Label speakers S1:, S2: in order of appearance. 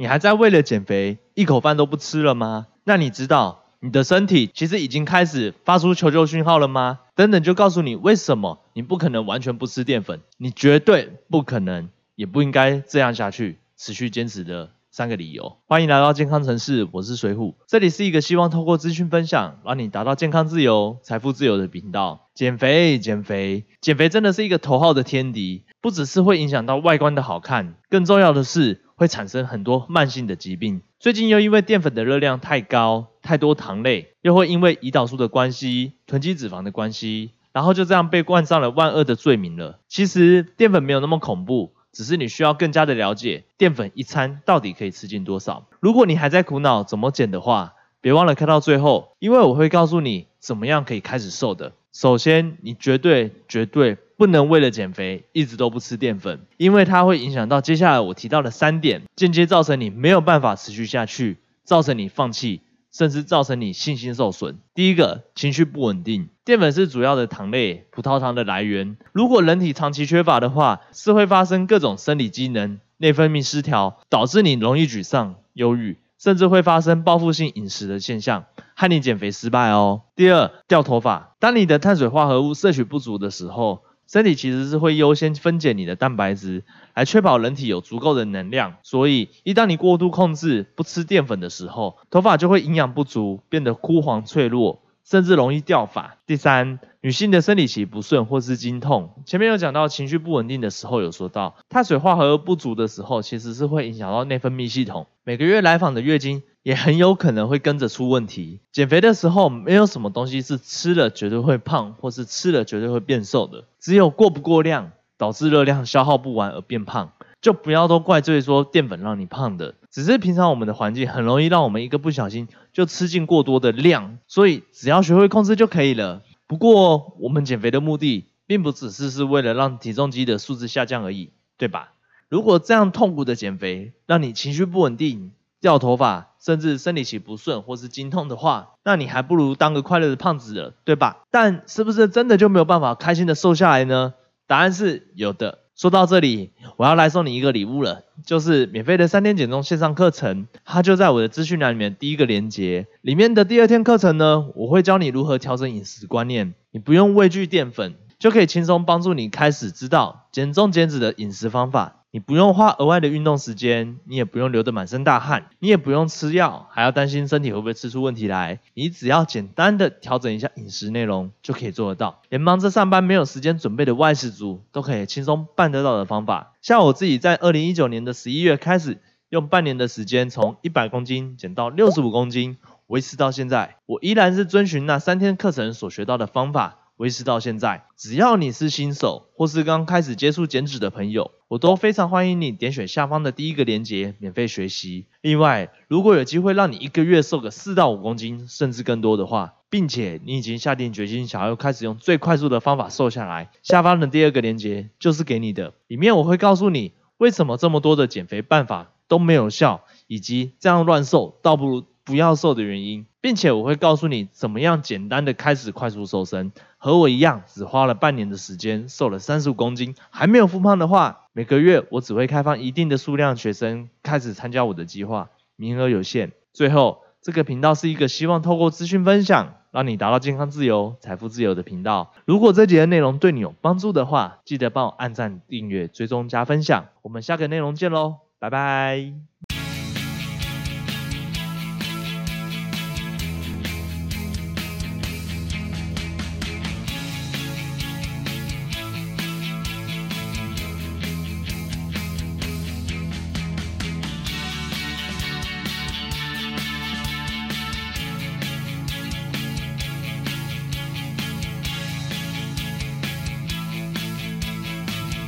S1: 你还在为了减肥一口饭都不吃了吗？那你知道你的身体其实已经开始发出求救讯号了吗？等等就告诉你为什么你不可能完全不吃淀粉，你绝对不可能，也不应该这样下去，持续坚持的。三个理由，欢迎来到健康城市，我是水虎，这里是一个希望透过资讯分享，让你达到健康自由、财富自由的频道。减肥，减肥，减肥真的是一个头号的天敌，不只是会影响到外观的好看，更重要的是会产生很多慢性的疾病。最近又因为淀粉的热量太高，太多糖类，又会因为胰岛素的关系、囤积脂肪的关系，然后就这样被冠上了万恶的罪名了。其实淀粉没有那么恐怖。只是你需要更加的了解淀粉一餐到底可以吃进多少。如果你还在苦恼怎么减的话，别忘了看到最后，因为我会告诉你怎么样可以开始瘦的。首先，你绝对绝对不能为了减肥一直都不吃淀粉，因为它会影响到接下来我提到的三点，间接造成你没有办法持续下去，造成你放弃。甚至造成你信心受损。第一个，情绪不稳定。淀粉是主要的糖类，葡萄糖的来源。如果人体长期缺乏的话，是会发生各种生理机能、内分泌失调，导致你容易沮丧、忧郁，甚至会发生报复性饮食的现象，害你减肥失败哦。第二，掉头发。当你的碳水化合物摄取不足的时候。身体其实是会优先分解你的蛋白质，来确保人体有足够的能量。所以，一旦你过度控制不吃淀粉的时候，头发就会营养不足，变得枯黄脆弱。甚至容易掉发。第三，女性的生理期不顺或是经痛，前面有讲到情绪不稳定的时候，有说到碳水化合物不足的时候，其实是会影响到内分泌系统。每个月来访的月经也很有可能会跟着出问题。减肥的时候，没有什么东西是吃了绝对会胖，或是吃了绝对会变瘦的，只有过不过量，导致热量消耗不完而变胖。就不要都怪罪说淀粉让你胖的，只是平常我们的环境很容易让我们一个不小心就吃进过多的量，所以只要学会控制就可以了。不过我们减肥的目的并不只是是为了让体重机的数字下降而已，对吧？如果这样痛苦的减肥让你情绪不稳定、掉头发，甚至生理期不顺或是经痛的话，那你还不如当个快乐的胖子了，对吧？但是不是真的就没有办法开心的瘦下来呢？答案是有的。说到这里，我要来送你一个礼物了，就是免费的三天减重线上课程，它就在我的资讯栏里面第一个链接里面的第二天课程呢，我会教你如何调整饮食观念，你不用畏惧淀粉，就可以轻松帮助你开始知道减重减脂的饮食方法。你不用花额外的运动时间，你也不用流得满身大汗，你也不用吃药，还要担心身体会不会吃出问题来。你只要简单的调整一下饮食内容，就可以做得到。连忙着上班没有时间准备的外食族，都可以轻松办得到的方法。像我自己在二零一九年的十一月开始，用半年的时间从一百公斤减到六十五公斤，维持到现在，我依然是遵循那三天课程所学到的方法。维持到现在，只要你是新手或是刚开始接触减脂的朋友，我都非常欢迎你点选下方的第一个链接免费学习。另外，如果有机会让你一个月瘦个四到五公斤，甚至更多的话，并且你已经下定决心想要开始用最快速的方法瘦下来，下方的第二个链接就是给你的。里面我会告诉你为什么这么多的减肥办法都没有效，以及这样乱瘦倒不如。不要瘦的原因，并且我会告诉你怎么样简单的开始快速瘦身。和我一样，只花了半年的时间瘦了三十五公斤，还没有复胖的话，每个月我只会开放一定的数量学生开始参加我的计划，名额有限。最后，这个频道是一个希望透过资讯分享，让你达到健康自由、财富自由的频道。如果这节的内容对你有帮助的话，记得帮我按赞、订阅、追踪、加分享。我们下个内容见喽，拜拜。